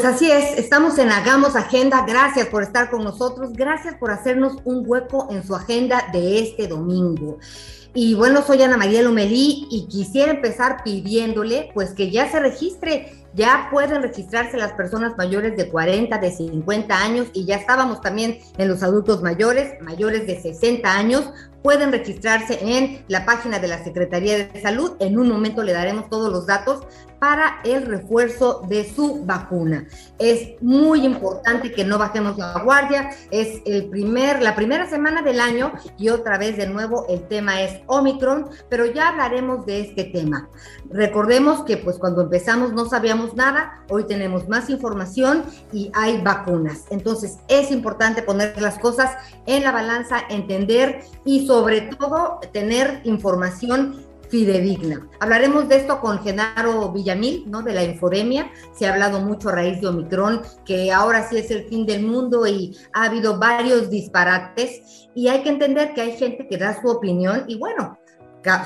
Pues así es, estamos en Hagamos Agenda. Gracias por estar con nosotros, gracias por hacernos un hueco en su agenda de este domingo. Y bueno, soy Ana María Lomelí y quisiera empezar pidiéndole pues que ya se registre ya pueden registrarse las personas mayores de 40, de 50 años y ya estábamos también en los adultos mayores, mayores de 60 años, pueden registrarse en la página de la Secretaría de Salud. En un momento le daremos todos los datos para el refuerzo de su vacuna. Es muy importante que no bajemos la guardia. Es el primer, la primera semana del año y otra vez de nuevo el tema es Omicron, pero ya hablaremos de este tema. Recordemos que pues cuando empezamos no sabíamos nada, hoy tenemos más información y hay vacunas. Entonces es importante poner las cosas en la balanza, entender y sobre todo tener información fidedigna. Hablaremos de esto con Genaro Villamil, ¿no? De la infodemia. Se ha hablado mucho a raíz de Omicron, que ahora sí es el fin del mundo y ha habido varios disparates. Y hay que entender que hay gente que da su opinión y bueno,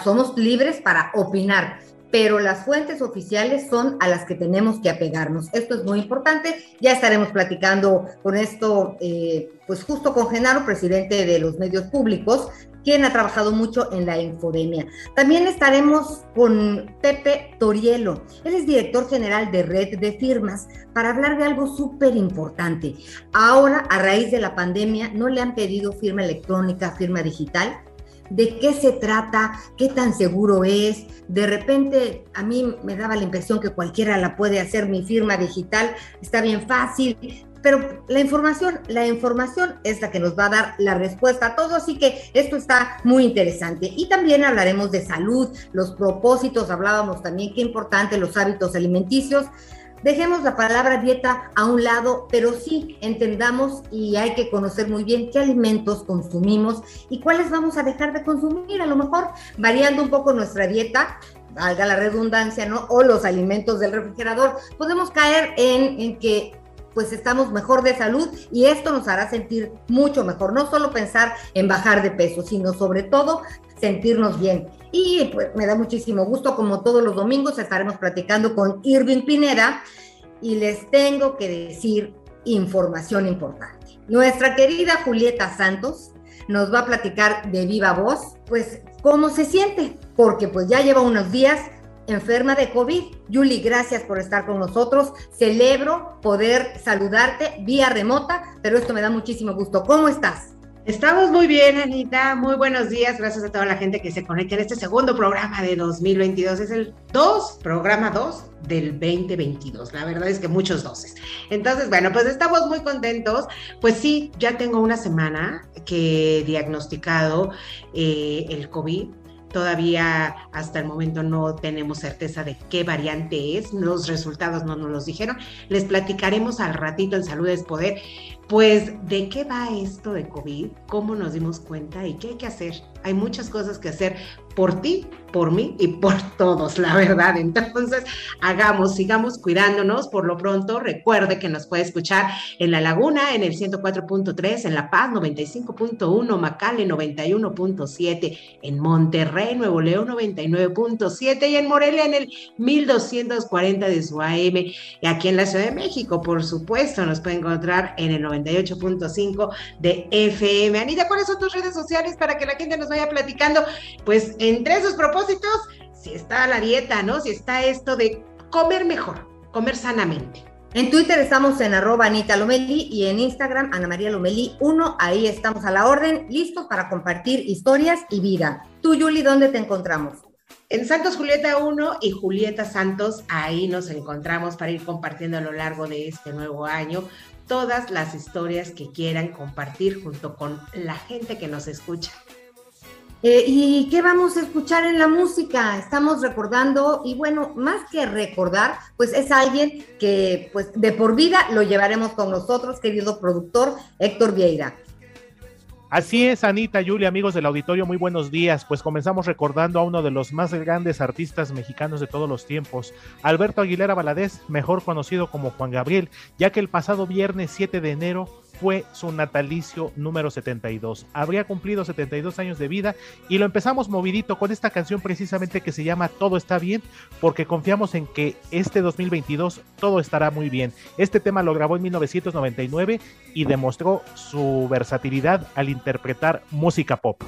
somos libres para opinar pero las fuentes oficiales son a las que tenemos que apegarnos. Esto es muy importante. Ya estaremos platicando con esto, eh, pues justo con Genaro, presidente de los medios públicos, quien ha trabajado mucho en la infodemia. También estaremos con Pepe Torielo. Él es director general de Red de Firmas para hablar de algo súper importante. Ahora, a raíz de la pandemia, no le han pedido firma electrónica, firma digital de qué se trata, qué tan seguro es. De repente a mí me daba la impresión que cualquiera la puede hacer, mi firma digital está bien fácil, pero la información, la información es la que nos va a dar la respuesta a todo, así que esto está muy interesante. Y también hablaremos de salud, los propósitos, hablábamos también qué importante los hábitos alimenticios. Dejemos la palabra dieta a un lado, pero sí entendamos y hay que conocer muy bien qué alimentos consumimos y cuáles vamos a dejar de consumir. A lo mejor variando un poco nuestra dieta, valga la redundancia, ¿no? O los alimentos del refrigerador, podemos caer en, en que pues estamos mejor de salud y esto nos hará sentir mucho mejor. No solo pensar en bajar de peso, sino sobre todo sentirnos bien. Y pues me da muchísimo gusto, como todos los domingos, estaremos platicando con Irving Pineda y les tengo que decir información importante. Nuestra querida Julieta Santos nos va a platicar de viva voz, pues cómo se siente, porque pues ya lleva unos días enferma de COVID. Yuli, gracias por estar con nosotros. Celebro poder saludarte vía remota, pero esto me da muchísimo gusto. ¿Cómo estás? Estamos muy bien, Anita. Muy buenos días. Gracias a toda la gente que se conecta en este segundo programa de 2022. Es el 2, programa 2 del 2022. La verdad es que muchos doses. Entonces, bueno, pues estamos muy contentos. Pues sí, ya tengo una semana que he diagnosticado eh, el COVID Todavía hasta el momento no tenemos certeza de qué variante es, los resultados no nos los dijeron. Les platicaremos al ratito en Salud es Poder, pues de qué va esto de COVID, cómo nos dimos cuenta y qué hay que hacer. Hay muchas cosas que hacer por ti, por mí y por todos, la verdad. Entonces, hagamos, sigamos cuidándonos. Por lo pronto, recuerde que nos puede escuchar en La Laguna, en el 104.3, en La Paz 95.1, Macale 91.7, en Monterrey, Nuevo León 99.7 y en Morelia en el 1240 de su AM. Y aquí en la Ciudad de México, por supuesto, nos puede encontrar en el 98.5 de FM. Anita, ¿cuáles son tus redes sociales para que la gente nos vaya platicando? Pues entre esos propósitos, si está la dieta, ¿no? Si está esto de comer mejor, comer sanamente. En Twitter estamos en arroba Anita Lomeli y en Instagram Ana María Lomeli 1. Ahí estamos a la orden, listos para compartir historias y vida. Tú, Yuli, ¿dónde te encontramos? En Santos Julieta 1 y Julieta Santos, ahí nos encontramos para ir compartiendo a lo largo de este nuevo año todas las historias que quieran compartir junto con la gente que nos escucha. Eh, ¿Y qué vamos a escuchar en la música? Estamos recordando, y bueno, más que recordar, pues es alguien que pues de por vida lo llevaremos con nosotros, querido productor Héctor Vieira. Así es, Anita, Julia, amigos del auditorio, muy buenos días. Pues comenzamos recordando a uno de los más grandes artistas mexicanos de todos los tiempos, Alberto Aguilera Valadez, mejor conocido como Juan Gabriel, ya que el pasado viernes 7 de enero fue su natalicio número 72. Habría cumplido 72 años de vida y lo empezamos movidito con esta canción precisamente que se llama Todo está bien, porque confiamos en que este 2022 todo estará muy bien. Este tema lo grabó en 1999 y demostró su versatilidad al interpretar música pop.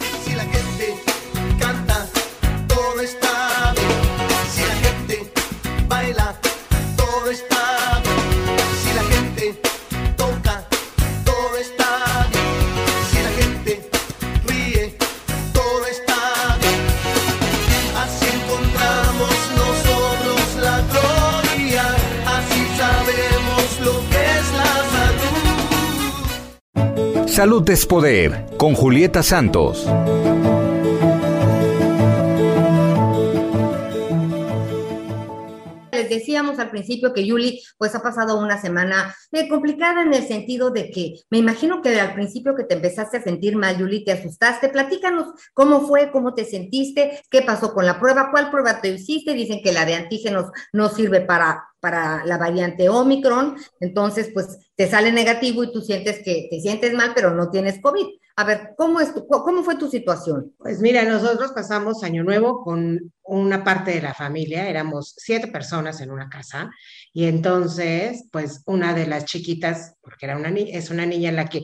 Salud. Es Poder con Julieta Santos. Les decíamos al principio que Yuli pues ha pasado una semana eh, complicada en el sentido de que me imagino que al principio que te empezaste a sentir mal, Yuli, te asustaste. Platícanos cómo fue, cómo te sentiste, qué pasó con la prueba, cuál prueba te hiciste. Dicen que la de antígenos no sirve para, para la variante Omicron, entonces pues te sale negativo y tú sientes que te sientes mal, pero no tienes COVID. A ver, ¿cómo, es tu, ¿cómo fue tu situación? Pues mira, nosotros pasamos Año Nuevo con una parte de la familia, éramos siete personas en una casa, y entonces, pues una de las chiquitas, porque era una es una niña en la que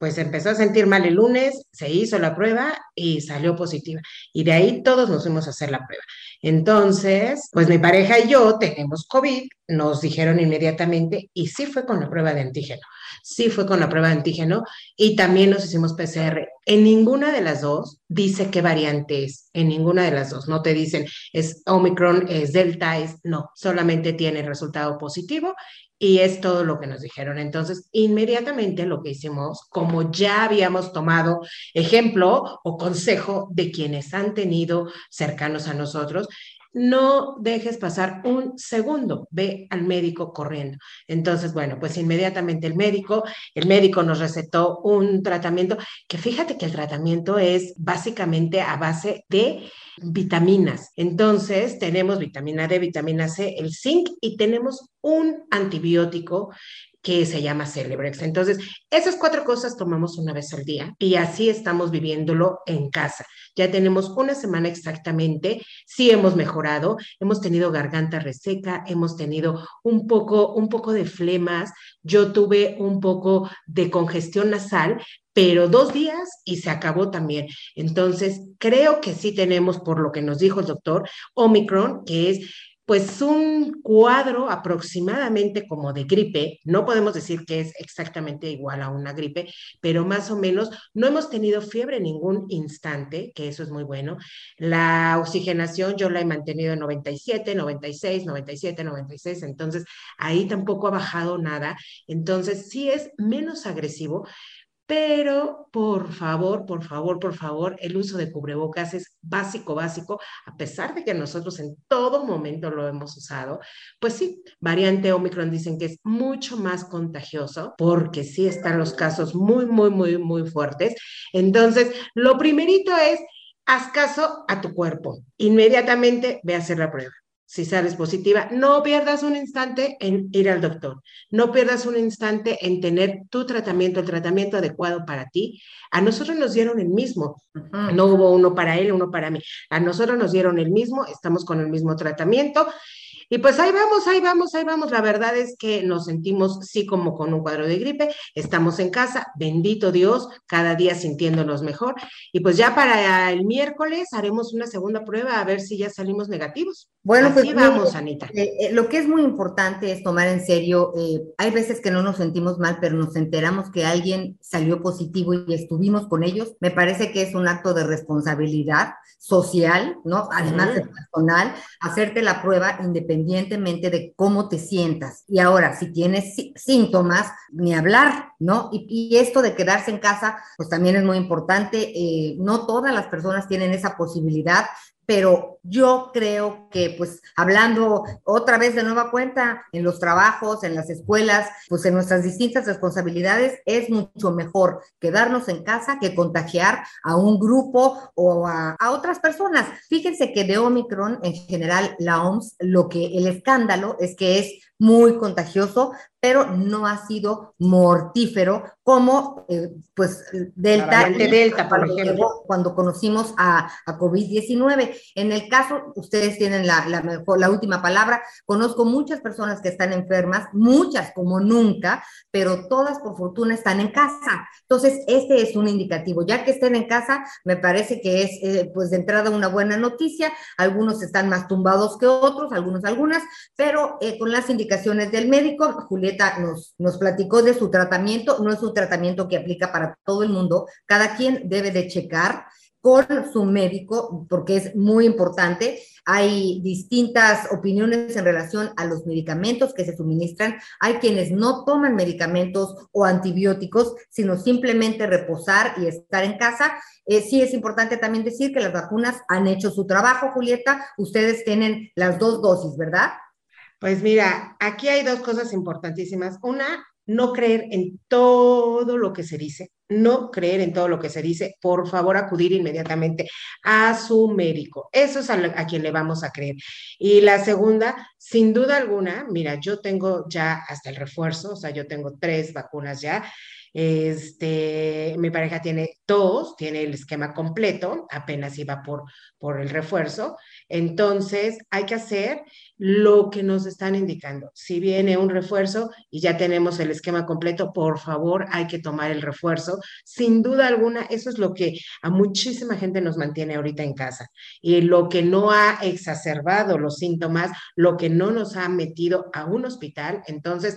pues empezó a sentir mal el lunes, se hizo la prueba y salió positiva. Y de ahí todos nos fuimos a hacer la prueba. Entonces, pues mi pareja y yo tenemos COVID, nos dijeron inmediatamente y sí fue con la prueba de antígeno, sí fue con la prueba de antígeno y también nos hicimos PCR. En ninguna de las dos dice qué variante es, en ninguna de las dos. No te dicen es Omicron, es Delta, es no, solamente tiene resultado positivo y es todo lo que nos dijeron. Entonces, inmediatamente lo que hicimos, como ya habíamos tomado ejemplo o consejo de quienes han tenido cercanos a nosotros, no dejes pasar un segundo, ve al médico corriendo. Entonces, bueno, pues inmediatamente el médico, el médico nos recetó un tratamiento que fíjate que el tratamiento es básicamente a base de vitaminas. Entonces, tenemos vitamina D, vitamina C, el zinc y tenemos un antibiótico que se llama Celebrex. Entonces, esas cuatro cosas tomamos una vez al día y así estamos viviéndolo en casa. Ya tenemos una semana exactamente, sí hemos mejorado, hemos tenido garganta reseca, hemos tenido un poco, un poco de flemas, yo tuve un poco de congestión nasal, pero dos días y se acabó también. Entonces, creo que sí tenemos, por lo que nos dijo el doctor, Omicron, que es pues un cuadro aproximadamente como de gripe, no podemos decir que es exactamente igual a una gripe, pero más o menos no hemos tenido fiebre en ningún instante, que eso es muy bueno. La oxigenación yo la he mantenido en 97, 96, 97, 96, entonces ahí tampoco ha bajado nada, entonces sí es menos agresivo, pero por favor, por favor, por favor, el uso de cubrebocas es básico, básico, a pesar de que nosotros en todo momento lo hemos usado, pues sí, variante Omicron dicen que es mucho más contagioso porque sí están los casos muy, muy, muy, muy fuertes. Entonces, lo primerito es, haz caso a tu cuerpo, inmediatamente ve a hacer la prueba si sales positiva, no pierdas un instante en ir al doctor, no pierdas un instante en tener tu tratamiento, el tratamiento adecuado para ti. A nosotros nos dieron el mismo, no hubo uno para él, uno para mí. A nosotros nos dieron el mismo, estamos con el mismo tratamiento. Y pues ahí vamos, ahí vamos, ahí vamos. La verdad es que nos sentimos sí como con un cuadro de gripe. Estamos en casa, bendito Dios, cada día sintiéndonos mejor. Y pues ya para el miércoles haremos una segunda prueba a ver si ya salimos negativos. Bueno, Así pues vamos, Anita. Eh, eh, lo que es muy importante es tomar en serio, eh, hay veces que no nos sentimos mal, pero nos enteramos que alguien salió positivo y estuvimos con ellos. Me parece que es un acto de responsabilidad social, ¿no? Además de personal, hacerte la prueba independientemente de cómo te sientas. Y ahora, si tienes sí- síntomas, ni hablar, ¿no? Y, y esto de quedarse en casa, pues también es muy importante. Eh, no todas las personas tienen esa posibilidad, pero yo creo que pues hablando otra vez de nueva cuenta en los trabajos, en las escuelas, pues en nuestras distintas responsabilidades, es mucho mejor quedarnos en casa que contagiar a un grupo o a, otras personas. Fíjense que de Omicron en general la OMS, lo que el escándalo es que es muy contagioso, pero no ha sido mortífero como eh, pues Delta. La variante y Delta, por cuando ejemplo. llegó- cuando conocimos a, a COVID-19. En el caso, ustedes tienen la, la mejor, la última palabra. Conozco muchas personas que están enfermas, muchas como nunca, pero todas por fortuna están en casa. Entonces, este es un indicativo. Ya que estén en casa, me parece que es, eh, pues de entrada, una buena noticia. Algunos están más tumbados que otros, algunos, algunas, pero eh, con las indicaciones del médico, Nos, nos platicó de su tratamiento. No es un tratamiento que aplica para todo el mundo. Cada quien debe de checar con su médico, porque es muy importante. Hay distintas opiniones en relación a los medicamentos que se suministran. Hay quienes no toman medicamentos o antibióticos, sino simplemente reposar y estar en casa. Eh, sí es importante también decir que las vacunas han hecho su trabajo, Julieta. Ustedes tienen las dos dosis, ¿verdad? Pues mira, aquí hay dos cosas importantísimas. Una, no creer en todo lo que se dice, no creer en todo lo que se dice, por favor acudir inmediatamente a su médico. Eso es a, quien le vamos a creer. Y la segunda, sin duda alguna, mira, yo tengo ya hasta el refuerzo, o sea, yo tengo tres vacunas ya. Este, mi pareja tiene dos, tiene el esquema completo, apenas iba por, por el refuerzo. Entonces, hay que hacer lo que nos están indicando. Si viene un refuerzo y ya tenemos el esquema completo, por favor, hay que tomar el refuerzo. Sin duda alguna, eso es lo que a muchísima gente nos mantiene ahorita en casa. Y lo que no ha exacerbado los síntomas, lo que no nos ha metido a un hospital. Entonces,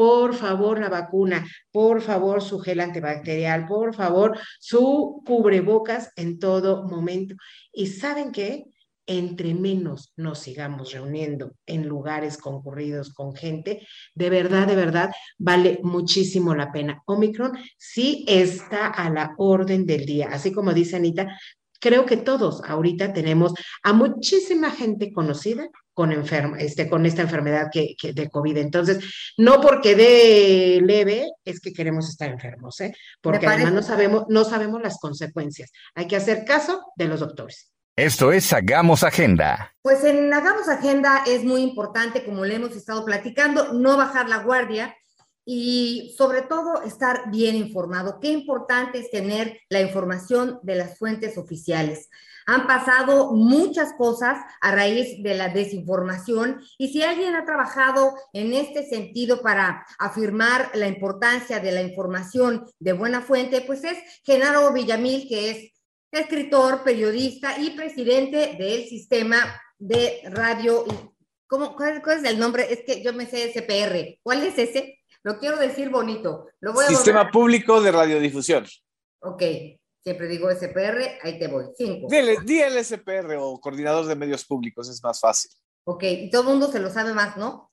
por favor, la vacuna, por favor, su gel antibacterial, por favor, su cubrebocas en todo momento. ¿Y saben qué? entre menos nos sigamos reuniendo en lugares concurridos con gente, de verdad, de verdad, vale muchísimo la pena. Omicron sí está a la orden del día, así como dice Anita, creo que todos ahorita tenemos a muchísima gente conocida con, enferma, este, con esta enfermedad que, que de COVID. Entonces, no porque de leve es que queremos estar enfermos, ¿eh? porque además no sabemos, no sabemos las consecuencias. Hay que hacer caso de los doctores. Esto es Hagamos Agenda. Pues en Hagamos Agenda es muy importante, como le hemos estado platicando, no bajar la guardia y sobre todo estar bien informado. Qué importante es tener la información de las fuentes oficiales. Han pasado muchas cosas a raíz de la desinformación y si alguien ha trabajado en este sentido para afirmar la importancia de la información de buena fuente, pues es Genaro Villamil, que es escritor, periodista y presidente del sistema de radio. ¿Cómo, cuál, cuál, es el nombre? Es que yo me sé SPR. ¿Cuál es ese? Lo quiero decir bonito. Lo voy a sistema volver. Público de Radiodifusión. Ok, siempre digo SPR, ahí te voy. Cinco. Dile, di el SPR o Coordinador de Medios Públicos, es más fácil. Ok, y todo el mundo se lo sabe más, ¿no?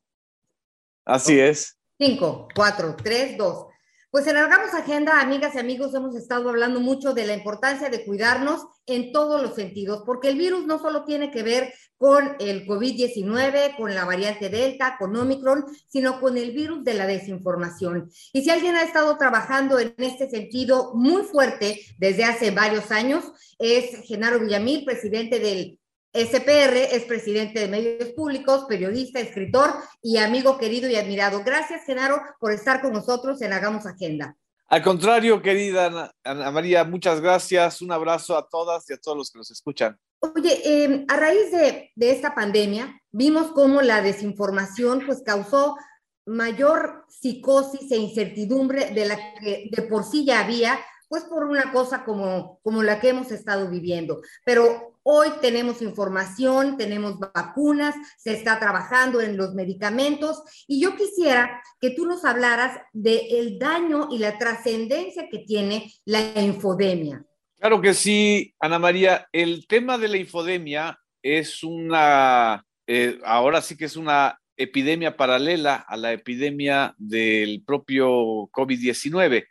Así okay. es. Cinco, cuatro, tres, dos. Pues en Hagamos Agenda, amigas y amigos, hemos estado hablando mucho de la importancia de cuidarnos en todos los sentidos, porque el virus no solo tiene que ver con el COVID-19, con la variante Delta, con Omicron, sino con el virus de la desinformación. Y si alguien ha estado trabajando en este sentido muy fuerte desde hace varios años, es Genaro Villamil, presidente del SPR es presidente de medios públicos, periodista, escritor y amigo querido y admirado. Gracias, Genaro, por estar con nosotros en Hagamos Agenda. Al contrario, querida Ana, Ana, María, muchas gracias. Un abrazo a todas y a todos los que nos escuchan. Oye, eh, a raíz de, de, esta pandemia, vimos cómo la desinformación pues causó mayor psicosis e incertidumbre de la que de por sí ya había, pues por una cosa como, como la que hemos estado viviendo. Pero hoy tenemos información, tenemos vacunas, se está trabajando en los medicamentos y yo quisiera que tú nos hablaras del daño y la trascendencia que tiene la infodemia. Claro que sí, Ana María. El tema de la infodemia es una, eh, ahora sí que es una epidemia paralela a la epidemia del propio COVID-19.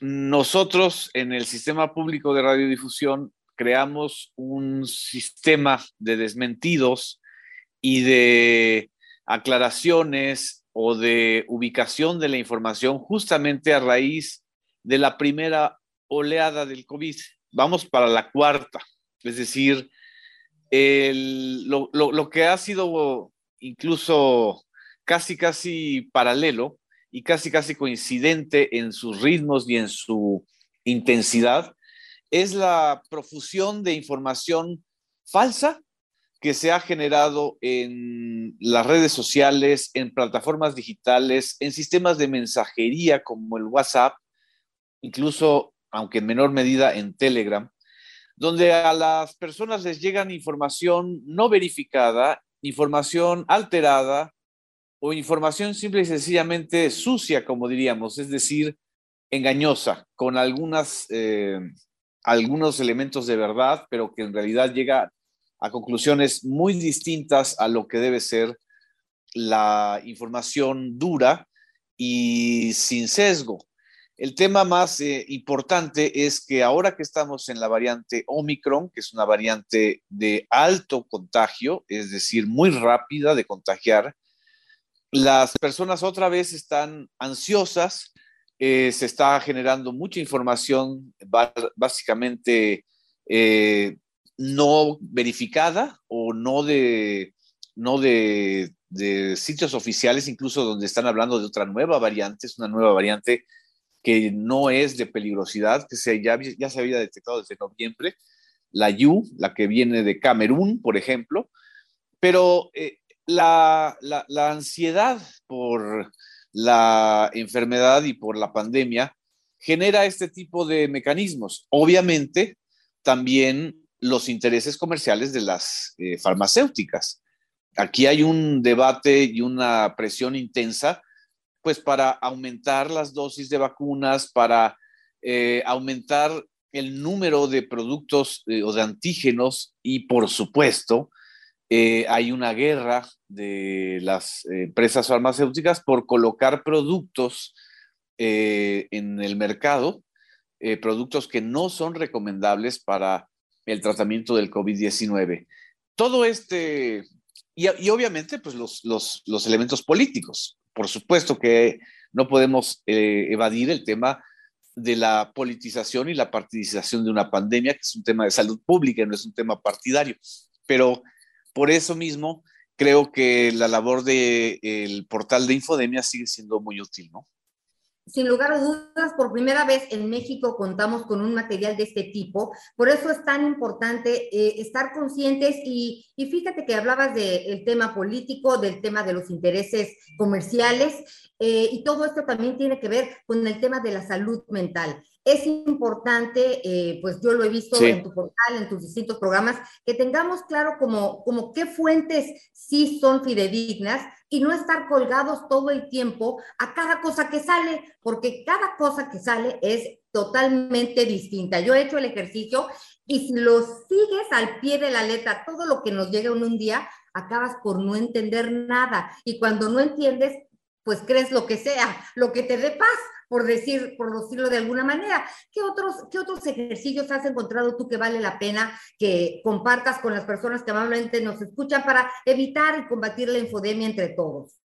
Nosotros en el sistema público de radiodifusión creamos un sistema de desmentidos y de aclaraciones o de ubicación de la información justamente a raíz de la primera oleada del COVID. Vamos para la cuarta, es decir, lo, lo, que ha sido incluso casi, casi paralelo y casi, casi coincidente en sus ritmos y en su intensidad, es la profusión de información falsa que se ha generado en las redes sociales, en plataformas digitales, en sistemas de mensajería como el WhatsApp, incluso aunque en menor medida en Telegram, donde a las personas les llegan información no verificada, información alterada o información simple y sencillamente sucia, como diríamos, es decir, engañosa, con algunas, eh, algunos elementos de verdad, pero que en realidad llega a conclusiones muy distintas a lo que debe ser la información dura y sin sesgo. El tema más eh, importante es que ahora que estamos en la variante Omicron, que es una variante de alto contagio, es decir, muy rápida de contagiar, las personas otra vez están ansiosas, eh, se está generando mucha información básicamente eh, no verificada o no de, no de, sitios oficiales, incluso donde están hablando de otra nueva variante, es una nueva variante que no es de peligrosidad, que se, ya, ya se había detectado desde noviembre, la Yu, la que viene de Camerún, por ejemplo, pero eh, la, la, ansiedad por la enfermedad y por la pandemia genera este tipo de mecanismos. Obviamente, también los intereses comerciales de las eh, farmacéuticas. Aquí hay un debate y una presión intensa pues para aumentar las dosis de vacunas, para eh, aumentar el número de productos eh, o de antígenos y por supuesto eh, hay una guerra de las empresas farmacéuticas por colocar productos en el mercado, productos que no son recomendables para el tratamiento del COVID-19. Todo este, y, y, obviamente pues los, los, los elementos políticos, por supuesto que no podemos eh, evadir el tema de la politización y la partidización de una pandemia, que es un tema de salud pública, no es un tema partidario. Pero por eso mismo creo que la labor del portal de Infodemia sigue siendo muy útil, ¿no? sin lugar a dudas, por primera vez en México contamos con un material de este tipo. Por eso es tan importante eh, estar conscientes y, y, fíjate que hablabas del tema político, del tema de los intereses comerciales eh, y todo esto también tiene que ver con el tema de la salud mental. Es importante, eh, pues yo lo he visto sí. en tu portal, en tus distintos programas, que tengamos claro como, como qué fuentes sí son fidedignas y no estar colgados todo el tiempo a cada cosa que sale, porque cada cosa que sale es totalmente distinta. Yo he hecho el ejercicio y si lo sigues al pie de la letra, todo lo que nos llega en un día, acabas por no entender nada. Y cuando no entiendes, pues crees lo que sea, lo que te dé paz por, decir, por decirlo de alguna manera. ¿Qué otros, ¿Qué otros ejercicios has encontrado tú que vale la pena que compartas con las personas que amablemente nos escuchan para evitar y combatir la infodemia entre todos?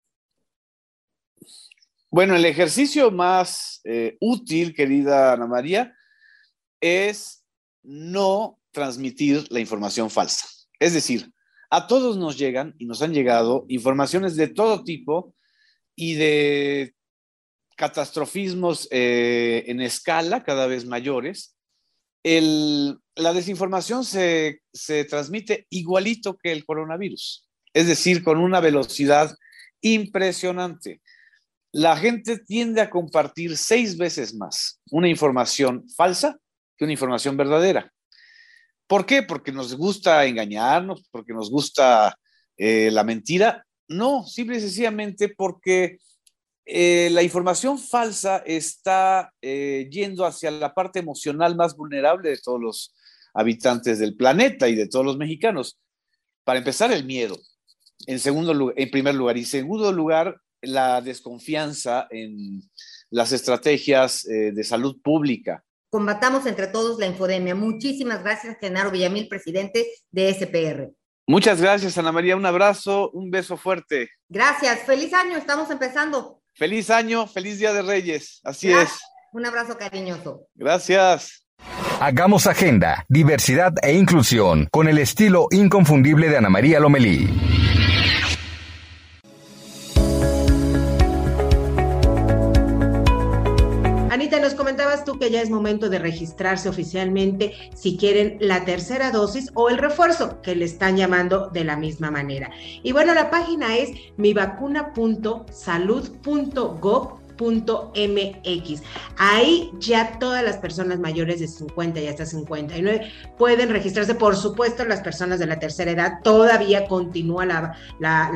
Bueno, el ejercicio más eh, útil, querida Ana María, es no transmitir la información falsa. Es decir, a todos nos llegan y nos han llegado informaciones de todo tipo y de catastrofismos eh, en escala cada vez mayores, la desinformación se, se transmite igualito que el coronavirus, es decir, con una velocidad impresionante. La gente tiende a compartir seis veces más una información falsa que una información verdadera. ¿Por qué? Porque nos gusta engañarnos, porque nos gusta eh, la mentira. No, simple y sencillamente porque eh, la información falsa está eh, yendo hacia la parte emocional más vulnerable de todos los habitantes del planeta y de todos los mexicanos. Para empezar, el miedo. En, segundo, en primer lugar. Y en segundo lugar, la desconfianza en las estrategias de salud pública combatamos entre todos la infodemia. Muchísimas gracias, Genaro Villamil, presidente de SPR. Muchas gracias, Ana María. Un abrazo, un beso fuerte. Gracias. Feliz año, estamos empezando. Feliz año, feliz Día de Reyes. Así es. Un abrazo cariñoso. Gracias. Hagamos agenda, diversidad e inclusión con el estilo inconfundible de Ana María Lomelí. Que ya es momento de registrarse oficialmente si quieren la tercera dosis o el refuerzo, que le están llamando de la misma manera. Y bueno, la página es mivacuna.salud.gov .mx. Ahí ya todas las personas mayores de 50 y hasta 59 pueden registrarse. Por supuesto, las personas de la tercera edad todavía continúa la,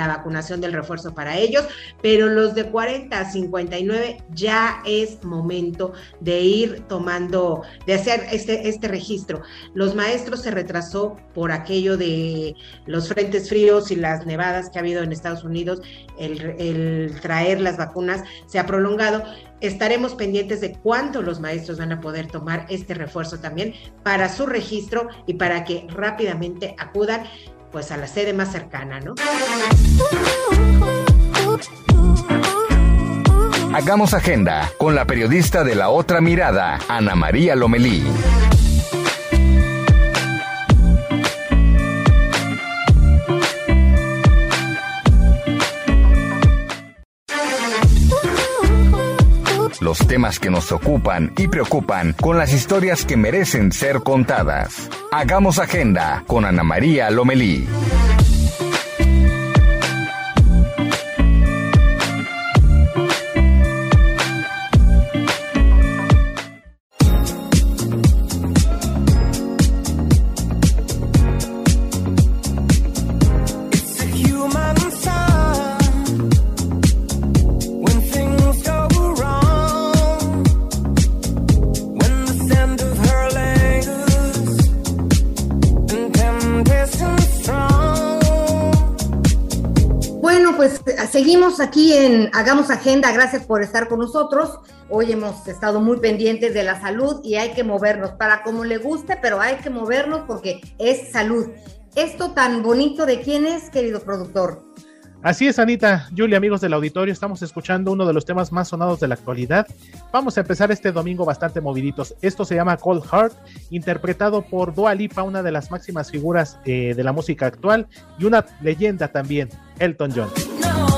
vacunación del refuerzo para ellos, pero los de 40 a 59 ya es momento de ir tomando, de hacer este, este registro. Los maestros se retrasó por aquello de los frentes fríos y las nevadas que ha habido en Estados Unidos, el, el traer las vacunas se ha prolongado Estaremos pendientes de cuándo los maestros van a poder tomar este refuerzo también para su registro y para que rápidamente acudan pues a la sede más cercana, ¿no? Hagamos agenda con la periodista de la otra mirada, Ana María Lomelí. Los temas que nos ocupan y preocupan con las historias que merecen ser contadas. Hagamos agenda con Ana María Lomelí. Seguimos aquí en Hagamos Agenda, gracias por estar con nosotros. Hoy hemos estado muy pendientes de la salud y hay que movernos para como le guste, pero hay que movernos porque es salud. Esto tan bonito de quién es, querido productor. Así es, Anita. Julia, amigos del auditorio, estamos escuchando uno de los temas más sonados de la actualidad. Vamos a empezar este domingo bastante moviditos. Esto se llama Cold Heart, interpretado por Dua Lipa, una de las máximas figuras eh, de la música actual y una leyenda también, Elton John.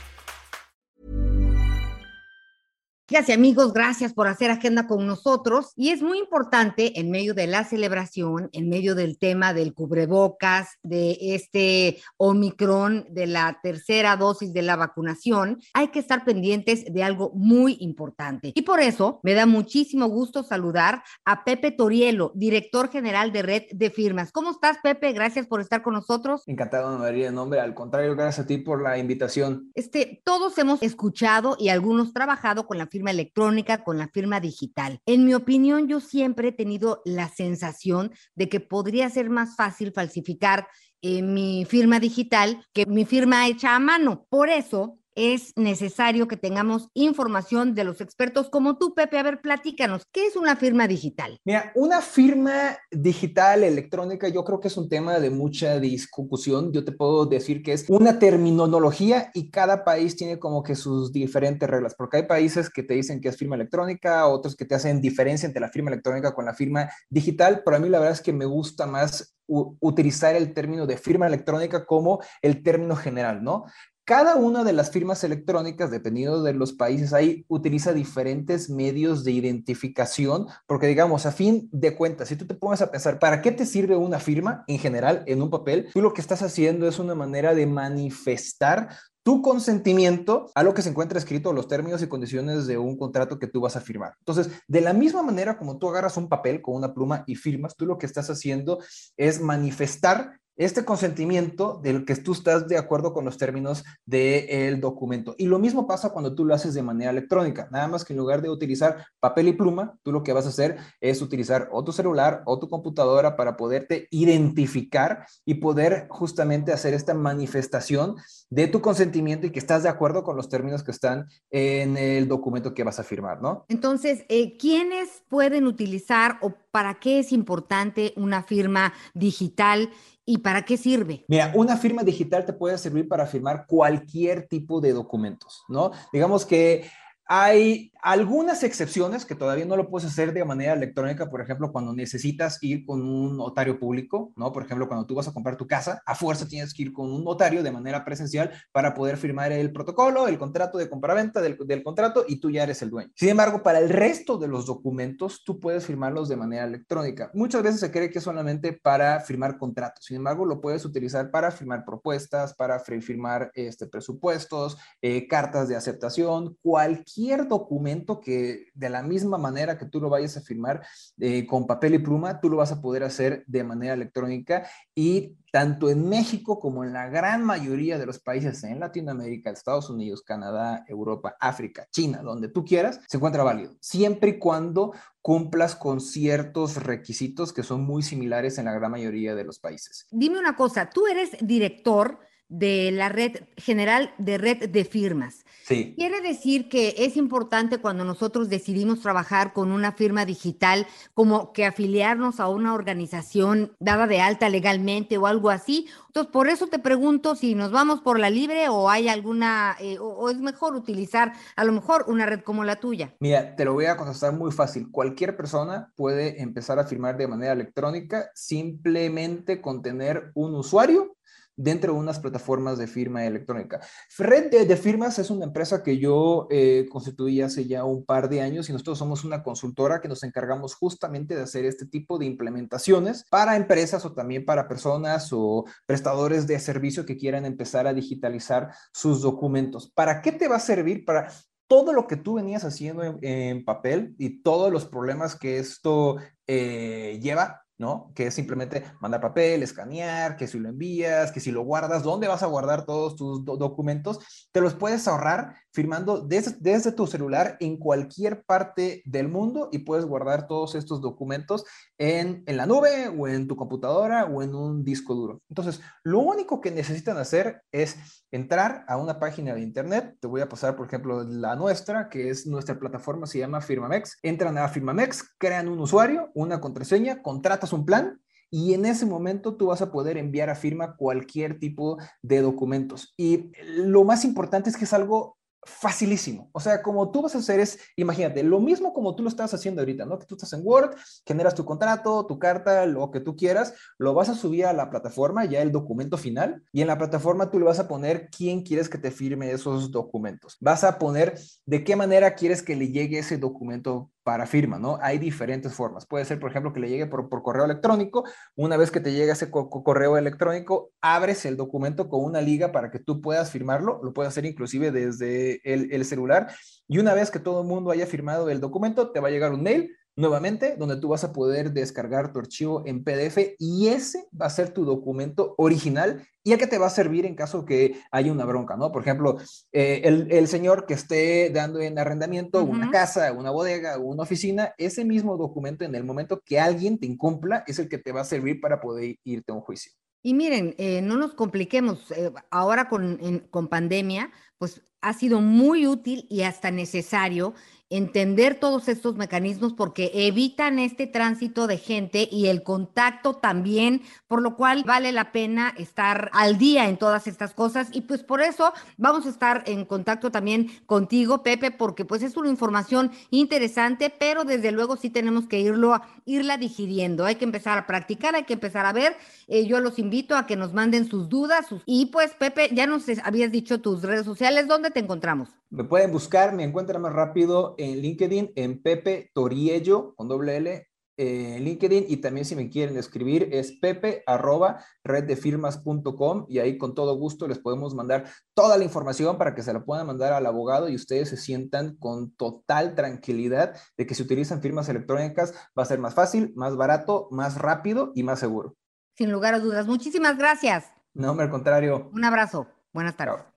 Amigas y amigos, gracias por hacer agenda con nosotros. Y es muy importante en medio de la celebración, en medio del tema del cubrebocas, de este Omicron, de la tercera dosis de la vacunación, hay que estar pendientes de algo muy importante. Y por eso me da muchísimo gusto saludar a Pepe Torielo, director general de Red de Firmas. ¿Cómo estás, Pepe? Gracias por estar con nosotros. Encantado, María, de nombre. Al contrario, gracias a ti por la invitación. Este, todos hemos escuchado y algunos trabajado con la firma electrónica, con la firma digital. En mi opinión, yo siempre he tenido la sensación de que podría ser más fácil falsificar eh, mi firma digital que mi firma hecha a mano. Por eso es necesario que tengamos información de los expertos como tú, Pepe. A ver, platícanos, ¿qué es una firma digital? Mira, una firma digital electrónica yo creo que es un tema de mucha discusión. Yo te puedo decir que es una terminología y cada país tiene como que sus diferentes reglas, porque hay países que te dicen que es firma electrónica, otros que te hacen diferencia entre la firma electrónica con la firma digital, pero a mí la verdad es que me gusta más utilizar el término de firma electrónica como el término general, ¿no? Cada una de las firmas electrónicas, dependiendo de los países, ahí utiliza diferentes medios de identificación, porque digamos, a fin de cuentas, si tú te pones a pensar, ¿para qué te sirve una firma en general en un papel? Tú lo que estás haciendo es una manera de manifestar tu consentimiento a lo que se encuentra escrito los términos y condiciones de un contrato que tú vas a firmar. Entonces, de la misma manera como tú agarras un papel con una pluma y firmas, tú lo que estás haciendo es manifestar este consentimiento del que tú estás de acuerdo con los términos del documento. Y lo mismo pasa cuando tú lo haces de manera electrónica, nada más que en lugar de utilizar papel y pluma, tú lo que vas a hacer es utilizar o tu celular o tu computadora para poderte identificar y poder justamente hacer esta manifestación de tu consentimiento y que estás de acuerdo con los términos que están en el documento que vas a firmar, ¿no? Entonces, eh, ¿quiénes pueden utilizar o para qué es importante una firma digital? ¿Y para qué sirve? Mira, una firma digital te puede servir para firmar cualquier tipo de documentos, ¿no? Digamos que hay algunas excepciones que todavía no lo puedes hacer de manera electrónica, por ejemplo, cuando necesitas ir con un notario público, ¿no? Por ejemplo, cuando tú vas a comprar tu casa, a fuerza tienes que ir con un notario de manera presencial para poder firmar el protocolo, el contrato de compraventa del, contrato y tú ya eres el dueño. Sin embargo, para el resto de los documentos, tú puedes firmarlos de manera electrónica. Muchas veces se cree que es solamente para firmar contratos. Sin embargo, lo puedes utilizar para firmar propuestas, para firmar este, presupuestos, eh, cartas de aceptación, cualquier documento que de la misma manera que tú lo vayas a firmar eh, con papel y pluma, tú lo vas a poder hacer de manera electrónica y tanto en México como en la gran mayoría de los países en Latinoamérica, Estados Unidos, Canadá, Europa, África, China, donde tú quieras, se encuentra válido, siempre y cuando cumplas con ciertos requisitos que son muy similares en la gran mayoría de los países. Dime una cosa, tú eres director de la red general de red de firmas. Sí. Quiere decir que es importante cuando nosotros decidimos trabajar con una firma digital, como que afiliarnos a una organización dada de alta legalmente o algo así. Entonces, por eso te pregunto si nos vamos por la libre o hay alguna, eh, o, o, es mejor utilizar a lo mejor una red como la tuya. Mira, te lo voy a contestar muy fácil. Cualquier persona puede empezar a firmar de manera electrónica simplemente con tener un usuario dentro de unas plataformas de firma electrónica. Red de, Firmas es una empresa que yo eh, constituí hace ya un par de años y nosotros somos una consultora que nos encargamos justamente de hacer este tipo de implementaciones para empresas o también para personas o prestadores de servicio que quieran empezar a digitalizar sus documentos. ¿Para qué te va a servir? Para todo lo que tú venías haciendo en, en papel y todos los problemas que esto eh, lleva, ¿no? Que es simplemente mandar papel, escanear, que si lo envías, que si lo guardas, ¿dónde vas a guardar todos tus do documentos? Te los puedes ahorrar firmando desde, tu celular en cualquier parte del mundo y puedes guardar todos estos documentos en, en la nube o en tu computadora o en un disco duro. Entonces, lo único que necesitan hacer es entrar a una página de internet. Te voy a pasar, por ejemplo, la nuestra, que es nuestra plataforma, se llama Firmamex. Entran a Firmamex, crean un usuario, una contraseña, contratas un plan y en ese momento tú vas a poder enviar a firma cualquier tipo de documentos. Y lo más importante es que es algo facilísimo. O sea, como tú vas a hacer es, imagínate, lo mismo como tú lo estás haciendo ahorita, ¿no? Que tú estás en Word, generas tu contrato, tu carta, lo que tú quieras, lo vas a subir a la plataforma, ya el documento final, y en la plataforma tú le vas a poner quién quieres que te firme esos documentos. Vas a poner de qué manera quieres que le llegue ese documento para firma, ¿no? Hay diferentes formas. Puede ser, por ejemplo, que le llegue por, correo electrónico. Una vez que te llega ese correo electrónico, abres el documento con una liga para que tú puedas firmarlo. Lo puedes hacer inclusive desde el, el celular. Y una vez que todo el mundo haya firmado el documento, te va a llegar un mail nuevamente, donde tú vas a poder descargar tu archivo en PDF y ese va a ser tu documento original y el que te va a servir en caso que haya una bronca, ¿no? Por ejemplo, eh, el, señor que esté dando en arrendamiento una casa, una bodega, una oficina, ese mismo documento en el momento que alguien te incumpla es el que te va a servir para poder irte a un juicio. Y miren, eh, no nos compliquemos, eh, ahora con, con pandemia, pues ha sido muy útil y hasta necesario entender todos estos mecanismos porque evitan este tránsito de gente y el contacto también, por lo cual vale la pena estar al día en todas estas cosas. Y pues por eso vamos a estar en contacto también contigo, Pepe, porque pues es una información interesante, pero desde luego sí tenemos que irlo irla digiriendo, hay que empezar a practicar, hay que empezar a ver, eh, yo los invito a que nos manden sus dudas y pues Pepe, ya nos habías dicho tus redes sociales, ¿dónde te encontramos? Me pueden buscar, me encuentran más rápido en LinkedIn, en Pepe Toriello, con doble L, en LinkedIn y también si me quieren escribir es pepe arroba reddefirmas.com y ahí con todo gusto les podemos mandar toda la información para que se la puedan mandar al abogado y ustedes se sientan con total tranquilidad de que si utilizan firmas electrónicas va a ser más fácil, más barato, más rápido y más seguro. Sin lugar a dudas. Muchísimas gracias. No, al contrario. Un abrazo. Buenas tardes.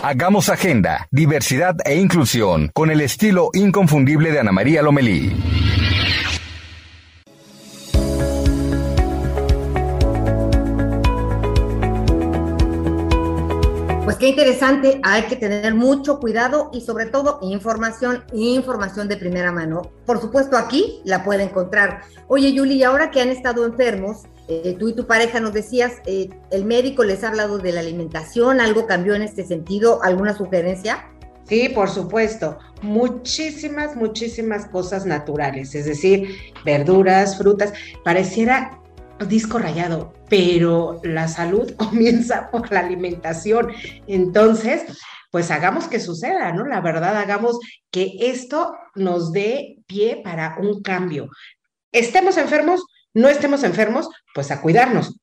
Hagamos agenda, diversidad e inclusión con el estilo inconfundible de Ana María Lomelí. Pues qué interesante, hay que tener mucho cuidado y sobre todo información, información de primera mano. Por supuesto aquí la puede encontrar. Oye Yuli, ahora que han estado enfermos, eh, tú y tu pareja nos decías, eh, ¿el médico les ha hablado de la alimentación? ¿Algo cambió en este sentido? ¿Alguna sugerencia? Sí, por supuesto. Muchísimas, muchísimas cosas naturales, es decir, verduras, frutas. Pareciera disco rayado, pero la salud comienza por la alimentación. Entonces, pues hagamos que suceda, ¿no? La verdad, hagamos que esto nos dé pie para un cambio. Estemos enfermos, no estemos enfermos, pues a cuidarnos.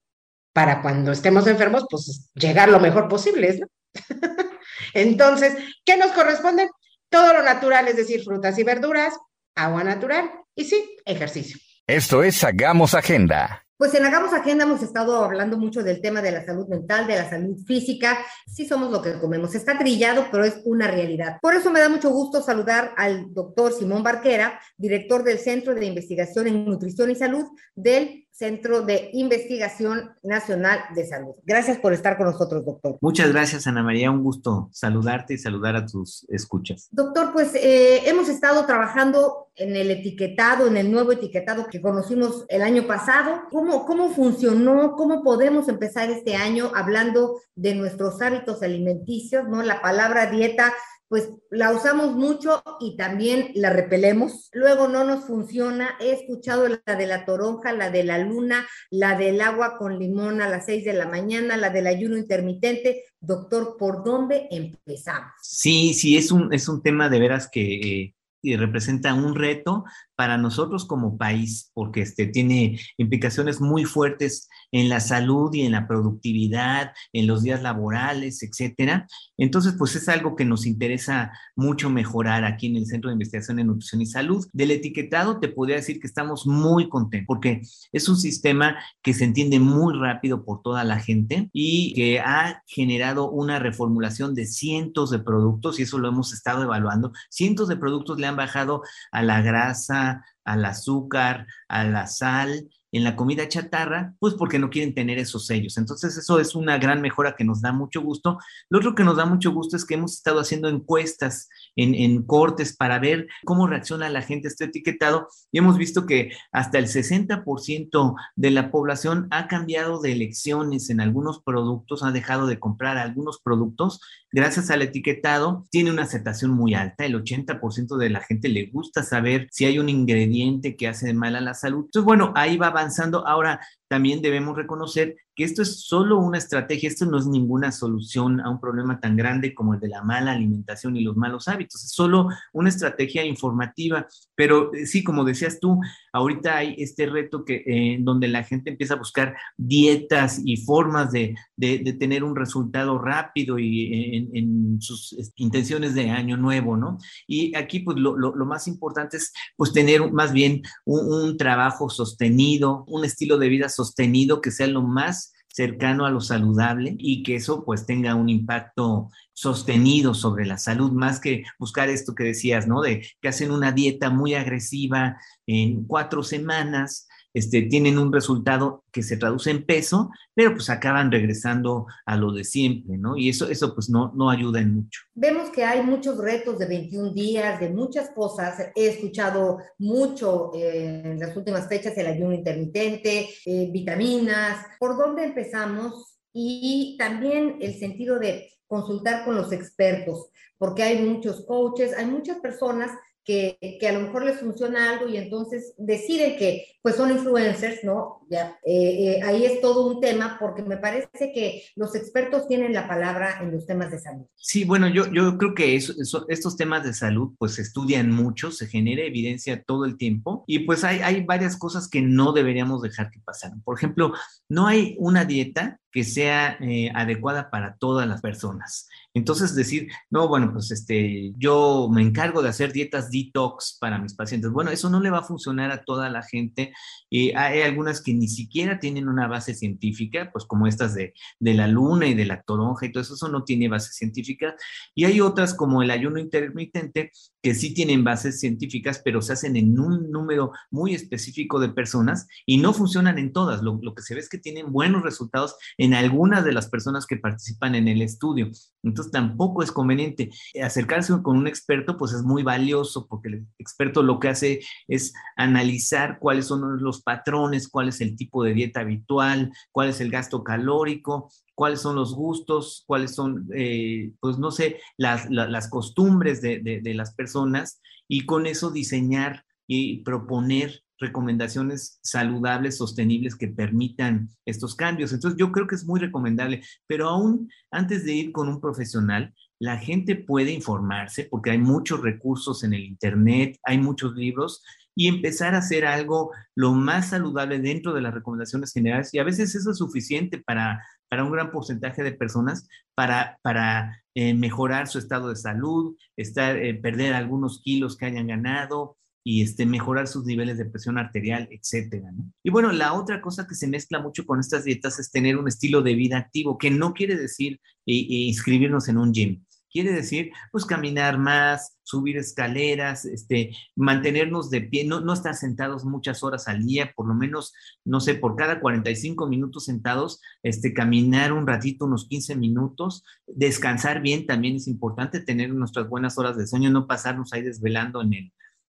Para cuando estemos enfermos, pues llegar lo mejor posible, ¿no? Entonces, ¿qué nos corresponde? Todo lo natural, es decir, frutas y verduras, agua natural y sí, ejercicio. Esto es Hagamos Agenda. Pues en Hagamos Agenda hemos estado hablando mucho del tema de la salud mental, de la salud física. Sí somos lo que comemos. Está trillado, pero es una realidad. Por eso me da mucho gusto saludar al doctor Simón Barquera, director del Centro de Investigación en Nutrición y Salud del Centro de Investigación Nacional de Salud. Gracias por estar con nosotros, doctor. Muchas gracias, Ana María. Un gusto saludarte y saludar a tus escuchas. Doctor, pues eh, hemos estado trabajando en el etiquetado, en el nuevo etiquetado que conocimos el año pasado. ¿Cómo, cómo funcionó? ¿Cómo podemos empezar este año hablando de nuestros hábitos alimenticios? ¿no? La palabra dieta pues la usamos mucho y también la repelemos. Luego no nos funciona. He escuchado la de la toronja, la de la luna, la del agua con limón a las 6 de la mañana, la del ayuno intermitente. Doctor, ¿por dónde empezamos? Sí, sí, es un, es un tema de veras que eh, representa un reto para nosotros como país, porque este, tiene implicaciones muy fuertes en la salud y en la productividad, en los días laborales, etcétera. Entonces, pues es algo que nos interesa mucho mejorar aquí en el Centro de Investigación en Nutrición y Salud. Del etiquetado te podría decir que estamos muy contentos, porque es un sistema que se entiende muy rápido por toda la gente y que ha generado una reformulación de cientos de productos, y eso lo hemos estado evaluando. Cientos de productos le han bajado a la grasa, al azúcar, a la sal en la comida chatarra, pues porque no quieren tener esos sellos. Entonces, eso es una gran mejora que nos da mucho gusto. Lo otro que nos da mucho gusto es que hemos estado haciendo encuestas en, cortes para ver cómo reacciona la gente a este etiquetado y hemos visto que hasta el 60% de la población ha cambiado de elecciones en algunos productos, ha dejado de comprar algunos productos gracias al etiquetado, tiene una aceptación muy alta. El 80% de la gente le gusta saber si hay un ingrediente que hace mal a la salud. Entonces, bueno, ahí va avanzando. Ahora, también debemos reconocer que esto es solo una estrategia, esto no es ninguna solución a un problema tan grande como el de la mala alimentación y los malos hábitos, es solo una estrategia informativa, pero eh, sí, como decías tú, ahorita hay este reto que eh, donde la gente empieza a buscar dietas y formas de, tener un resultado rápido y eh, en, sus intenciones de año nuevo, ¿no? Y aquí, pues, lo, más importante es, pues, tener más bien un, un trabajo sostenido, un estilo de vida sostenido que sea lo más cercano a lo saludable y que eso pues tenga un impacto sostenido sobre la salud, más que buscar esto que decías, ¿no? De que hacen una dieta muy agresiva en cuatro semanas este, tienen un resultado que se traduce en peso, pero pues acaban regresando a lo de siempre, ¿no? Y eso, eso pues no, no ayuda en mucho. Vemos que hay muchos retos de 21 días, de muchas cosas. He escuchado mucho eh, en las últimas fechas el ayuno intermitente, eh, vitaminas. ¿Por dónde empezamos? Y también el sentido de consultar con los expertos, porque hay muchos coaches, hay muchas personas que, que, a lo mejor les funciona algo y entonces deciden que pues son influencers, ¿no? Ya, eh, eh, ahí es todo un tema porque me parece que los expertos tienen la palabra en los temas de salud. Sí, bueno, yo, yo creo que eso, estos temas de salud pues se estudian mucho, se genera evidencia todo el tiempo y pues hay, hay varias cosas que no deberíamos dejar que pasaran. Por ejemplo, no hay una dieta que sea eh, adecuada para todas las personas. Entonces decir, no, bueno, pues este, yo me encargo de hacer dietas detox para mis pacientes. Bueno, eso no le va a funcionar a toda la gente. y hay algunas que ni siquiera tienen una base científica, pues como estas de, de la luna y de la toronja y todo eso, eso no tiene base científica. Y hay otras como el ayuno intermitente que sí tienen bases científicas, pero se hacen en un número muy específico de personas y no funcionan en todas. Lo que se ve es que tienen buenos resultados en algunas de las personas que participan en el estudio. Entonces tampoco es conveniente. Acercarse con un experto pues es muy valioso porque el experto lo que hace es analizar cuáles son los patrones, cuál es el tipo de dieta habitual, cuál es el gasto calórico, cuáles son los gustos, cuáles son, eh, pues no sé, las, las costumbres de, de las personas y con eso diseñar y proponer recomendaciones saludables, sostenibles que permitan estos cambios. Entonces yo creo que es muy recomendable, pero aún antes de ir con un profesional, la gente puede informarse porque hay muchos recursos en el Internet, hay muchos libros y empezar a hacer algo lo más saludable dentro de las recomendaciones generales. Y a veces eso es suficiente para, para un gran porcentaje de personas para, para eh, mejorar su estado de salud, estar, eh, perder algunos kilos que hayan ganado, y este, mejorar sus niveles de presión arterial, etcétera. Y bueno, la otra cosa que se mezcla mucho con estas dietas es tener un estilo de vida activo, que no quiere decir eh, eh, inscribirnos en un gym. Quiere decir, pues, caminar más, subir escaleras, este, mantenernos de pie, no, no estar sentados muchas horas al día, por lo menos, no sé, por cada 45 minutos sentados, este, caminar un ratito, unos 15 minutos, descansar bien también es importante, tener nuestras buenas horas de sueño, no pasarnos ahí desvelando en el,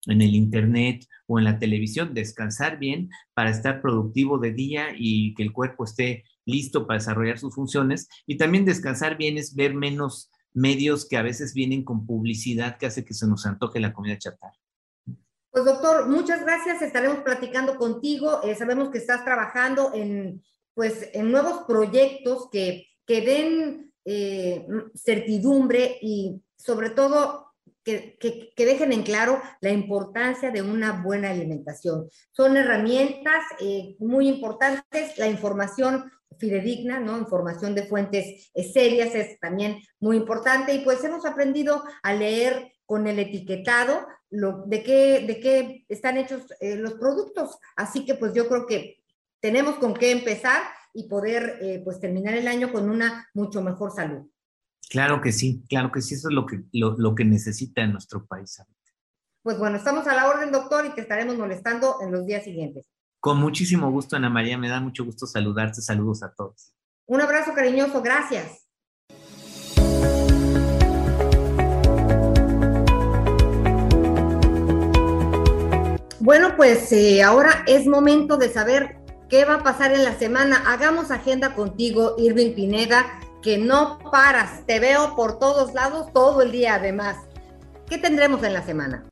en el internet o en la televisión, descansar bien para estar productivo de día y que el cuerpo esté listo para desarrollar sus funciones. Y también descansar bien es ver menos medios que a veces vienen con publicidad que hace que se nos antoje la comida chatarra. Pues doctor, muchas gracias. Estaremos platicando contigo. Eh, sabemos que estás trabajando en, pues, en nuevos proyectos que, que den eh, certidumbre y sobre todo que, dejen en claro la importancia de una buena alimentación. Son herramientas eh, muy importantes, la información fidedigna, ¿no? Información de fuentes eh, serias es también muy importante y pues hemos aprendido a leer con el etiquetado lo, de, qué, de qué están hechos eh, los productos. Así que pues yo creo que tenemos con qué empezar y poder pues terminar el año con una mucho mejor salud. Claro que sí, claro que sí, eso es lo que, lo, que necesita en nuestro país. Pues bueno, estamos a la orden, doctor, y te estaremos molestando en los días siguientes. Con muchísimo gusto, Ana María, me da mucho gusto saludarte, saludos a todos. Un abrazo cariñoso, gracias. Bueno, pues eh, ahora es momento de saber qué va a pasar en la semana. Hagamos agenda contigo, Irving Pineda que no paras, te veo por todos lados todo el día además. ¿Qué tendremos en la semana?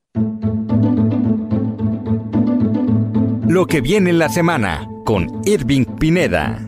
Lo que viene en la semana con Irving Pineda.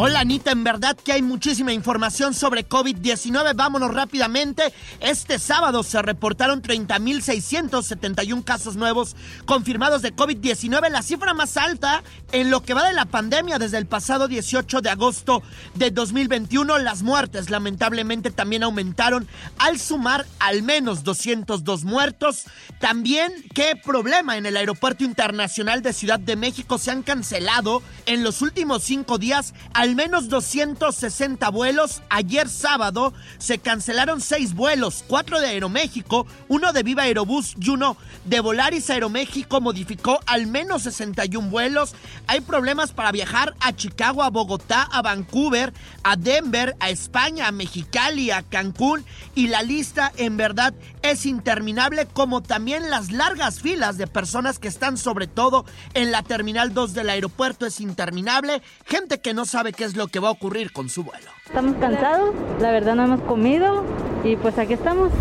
Hola Anita, en verdad que hay muchísima información sobre COVID-19. Vámonos rápidamente. Este sábado se reportaron 30.671 casos nuevos confirmados de COVID-19, la cifra más alta en lo que va de la pandemia desde el pasado 18 de agosto de 2021. Las muertes lamentablemente también aumentaron al sumar al menos 202 muertos. También qué problema en el Aeropuerto Internacional de Ciudad de México se han cancelado en los últimos cinco días al menos 260 vuelos. Ayer sábado se cancelaron seis vuelos, cuatro de Aeroméxico, uno de Viva Aerobús y uno de Volaris Aeroméxico modificó al menos 61 vuelos. Hay problemas para viajar a Chicago, a Bogotá, a Vancouver, a Denver, a España, a Mexicali, a Cancún y la lista en verdad es interminable como también las largas filas de personas que están sobre todo en la Terminal 2 del aeropuerto es interminable, gente que no sabe qué es lo que va a ocurrir con su vuelo. Estamos cansados, la verdad no hemos comido y pues aquí estamos.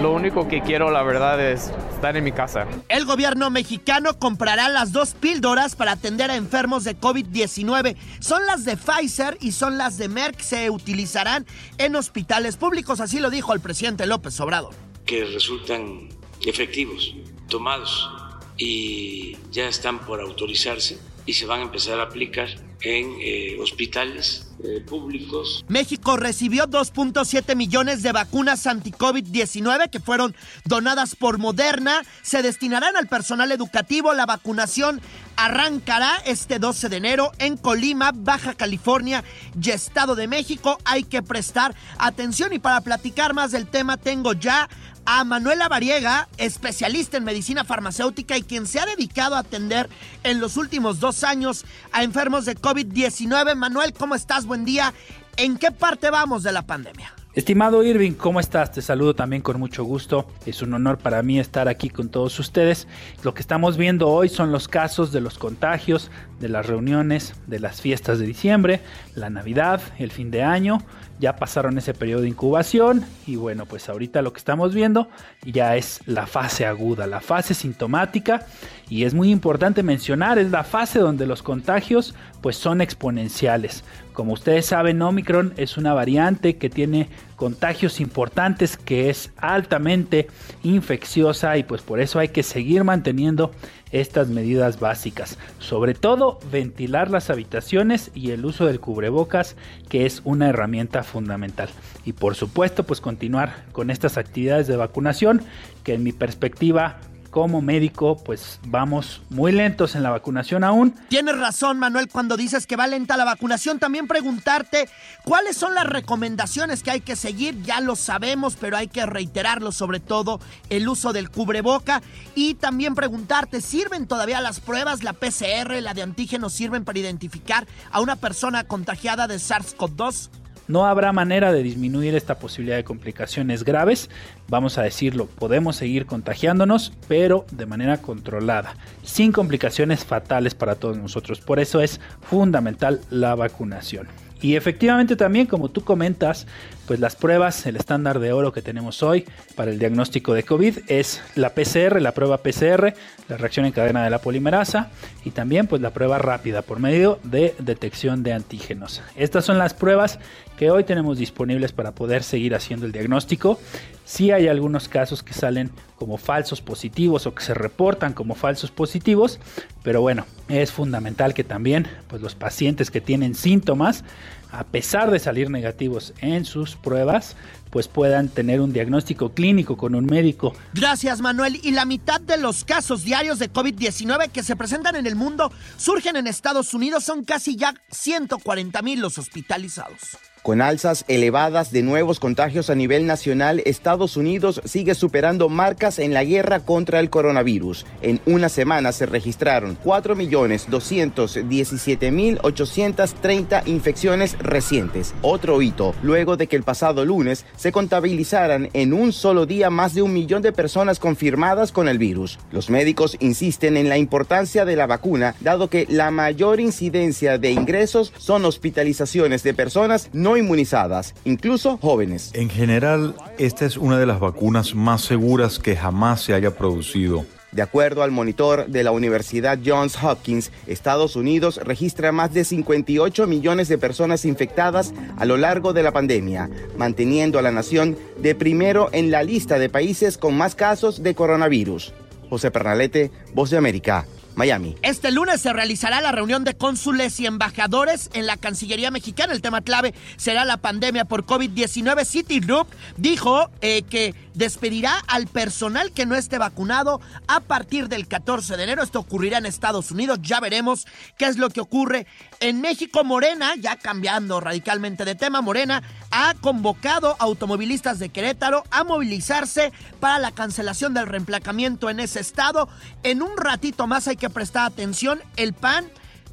Lo único que quiero, la verdad, es estar en mi casa. El gobierno mexicano comprará las dos píldoras para atender a enfermos de COVID-19. Son las de Pfizer y son las de Merck. Se utilizarán en hospitales públicos, así lo dijo el presidente López Obrador. Que resultan efectivos, tomados y ya están por autorizarse y se van a empezar a aplicar en eh, hospitales eh, públicos. México recibió 2.7 millones de vacunas anti-COVID-19 que fueron donadas por Moderna. Se destinarán al personal educativo. La vacunación arrancará este 12 de enero en Colima, Baja California y Estado de México. Hay que prestar atención y para platicar más del tema tengo ya a Manuela Variega, especialista en medicina farmacéutica y quien se ha dedicado a atender en los últimos dos años a enfermos de COVID-19. Manuel, ¿cómo estás? Buen día. ¿En qué parte vamos de la pandemia? Estimado Irving, ¿cómo estás? Te saludo también con mucho gusto. Es un honor para mí estar aquí con todos ustedes. Lo que estamos viendo hoy son los casos de los contagios, de las reuniones, de las fiestas de diciembre, la Navidad, el fin de año. Ya pasaron ese periodo de incubación y bueno, pues ahorita lo que estamos viendo ya es la fase aguda, la fase sintomática y es muy importante mencionar, es la fase donde los contagios pues son exponenciales. Como ustedes saben, Omicron es una variante que tiene contagios importantes, que es altamente infecciosa y pues por eso hay que seguir manteniendo estas medidas básicas. Sobre todo ventilar las habitaciones y el uso del cubrebocas, que es una herramienta fundamental. Y por supuesto, pues continuar con estas actividades de vacunación, que en mi perspectiva como médico, pues vamos muy lentos en la vacunación aún. Tienes razón, Manuel, cuando dices que va lenta la vacunación. También preguntarte cuáles son las recomendaciones que hay que seguir. Ya lo sabemos, pero hay que reiterarlo, sobre todo el uso del cubreboca. Y también preguntarte, ¿sirven todavía las pruebas, la PCR, la de antígenos, sirven para identificar a una persona contagiada de SARS-CoV-2? No habrá manera de disminuir esta posibilidad de complicaciones graves. Vamos a decirlo, podemos seguir contagiándonos, pero de manera controlada, sin complicaciones fatales para todos nosotros. Por eso es fundamental la vacunación. Y efectivamente también, como tú comentas, pues las pruebas, el estándar de oro que tenemos hoy para el diagnóstico de COVID es la PCR, la prueba PCR, la reacción en cadena de la polimerasa y también pues la prueba rápida por medio de detección de antígenos. Estas son las pruebas que hoy tenemos disponibles para poder seguir haciendo el diagnóstico. Sí hay algunos casos que salen como falsos positivos o que se reportan como falsos positivos, pero bueno, es fundamental que también pues los pacientes que tienen síntomas a pesar de salir negativos en sus pruebas, pues puedan tener un diagnóstico clínico con un médico. Gracias Manuel. Y la mitad de los casos diarios de COVID-19 que se presentan en el mundo surgen en Estados Unidos. Son casi ya 140 mil los hospitalizados. Con alzas elevadas de nuevos contagios a nivel nacional, Estados Unidos sigue superando marcas en la guerra contra el coronavirus. En una semana se registraron 4.217.830 infecciones recientes, otro hito, luego de que el pasado lunes se contabilizaran en un solo día más de un millón de personas confirmadas con el virus. Los médicos insisten en la importancia de la vacuna, dado que la mayor incidencia de ingresos son hospitalizaciones de personas no inmunizadas, incluso jóvenes. En general, esta es una de las vacunas más seguras que jamás se haya producido. De acuerdo al monitor de la Universidad Johns Hopkins, Estados Unidos registra más de 58 millones de personas infectadas a lo largo de la pandemia, manteniendo a la nación de primero en la lista de países con más casos de coronavirus. José Pernalete, Voz de América, Miami. Este lunes se realizará la reunión de cónsules y embajadores en la Cancillería mexicana. El tema clave será la pandemia por COVID-19. Citigroup dijo eh, que despedirá al personal que no esté vacunado a partir del 14 de enero. Esto ocurrirá en Estados Unidos. Ya veremos qué es lo que ocurre en México. Morena, ya cambiando radicalmente de tema, Morena ha convocado a automovilistas de Querétaro a movilizarse para la cancelación del reemplacamiento en ese estado. En un ratito más hay que prestar atención. El PAN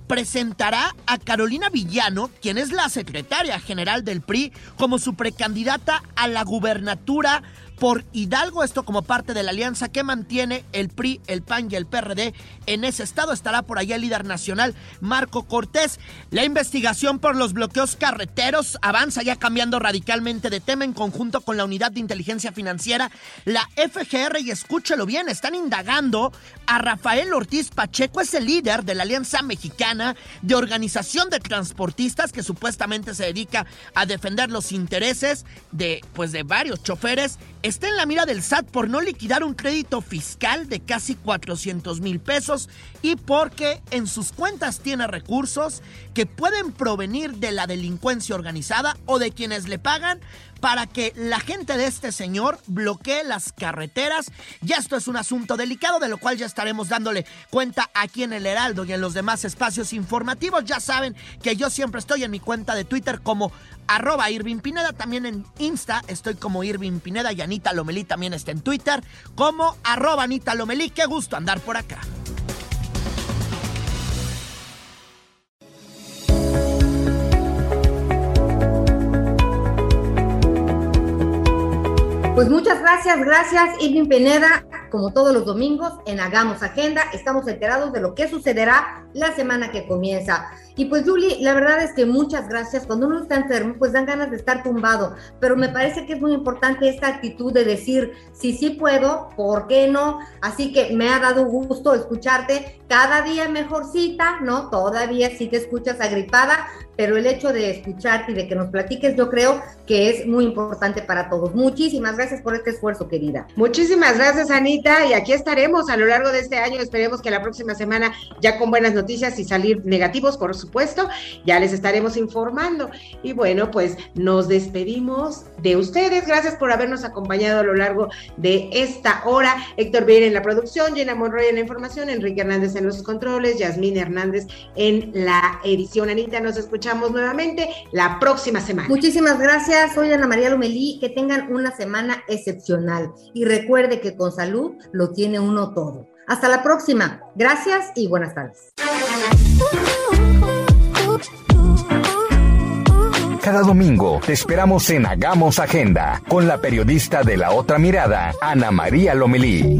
presentará a Carolina Villano, quien es la secretaria general del PRI, como su precandidata a la gubernatura por Hidalgo, esto como parte de la alianza que mantiene el PRI, el PAN y el PRD. En ese estado estará por allá el líder nacional Marco Cortés. La investigación por los bloqueos carreteros avanza ya cambiando radicalmente de tema en conjunto con la Unidad de Inteligencia Financiera, la FGR, y escúchelo bien, están indagando a Rafael Ortiz Pacheco, es el líder de la Alianza Mexicana de Organización de Transportistas que supuestamente se dedica a defender los intereses de, pues, de varios choferes está en la mira del SAT por no liquidar un crédito fiscal de casi 400 mil pesos y porque en sus cuentas tiene recursos que pueden provenir de la delincuencia organizada o de quienes le pagan para que la gente de este señor bloquee las carreteras. Ya esto es un asunto delicado, de lo cual ya estaremos dándole cuenta aquí en el Heraldo y en los demás espacios informativos. Ya saben que yo siempre estoy en mi cuenta de Twitter como arroba Irving Pineda, también en Insta estoy como Irving Pineda y Anita Lomelí también está en Twitter como arroba Anita Lomelí. Qué gusto andar por acá. Pues muchas gracias, gracias Irving Pineda, como todos los domingos en Hagamos Agenda, estamos enterados de lo que sucederá la semana que comienza. Y pues Julie, la verdad es que muchas gracias. Cuando uno está enfermo, pues dan ganas de estar tumbado, pero me parece que es muy importante esta actitud de decir, sí, sí puedo, ¿por qué no? Así que me ha dado gusto escucharte cada día mejorcita, ¿no? Todavía sí te escuchas agripada, pero el hecho de escucharte y de que nos platiques, yo creo que es muy importante para todos. Muchísimas gracias por este esfuerzo, querida. Muchísimas gracias, Anita, y aquí estaremos a lo largo de este año. Esperemos que la próxima semana ya con buenas noticias y salir negativos, por supuesto, ya les estaremos informando. Y bueno, pues nos despedimos de ustedes. Gracias por habernos acompañado a lo largo de esta hora. Héctor Vieira en la producción, Jenna Monroy en la información, Enrique Hernández en los controles, Yasmín Hernández en la edición. Anita, nos escuchamos nuevamente la próxima semana. Muchísimas gracias. Soy Ana María Lomelí. Que tengan una semana excepcional. Y recuerde que con lo tiene uno todo. Hasta la próxima. Gracias y buenas tardes. Cada domingo te esperamos en Hagamos Agenda con la periodista de la otra mirada, Ana María Lomelí.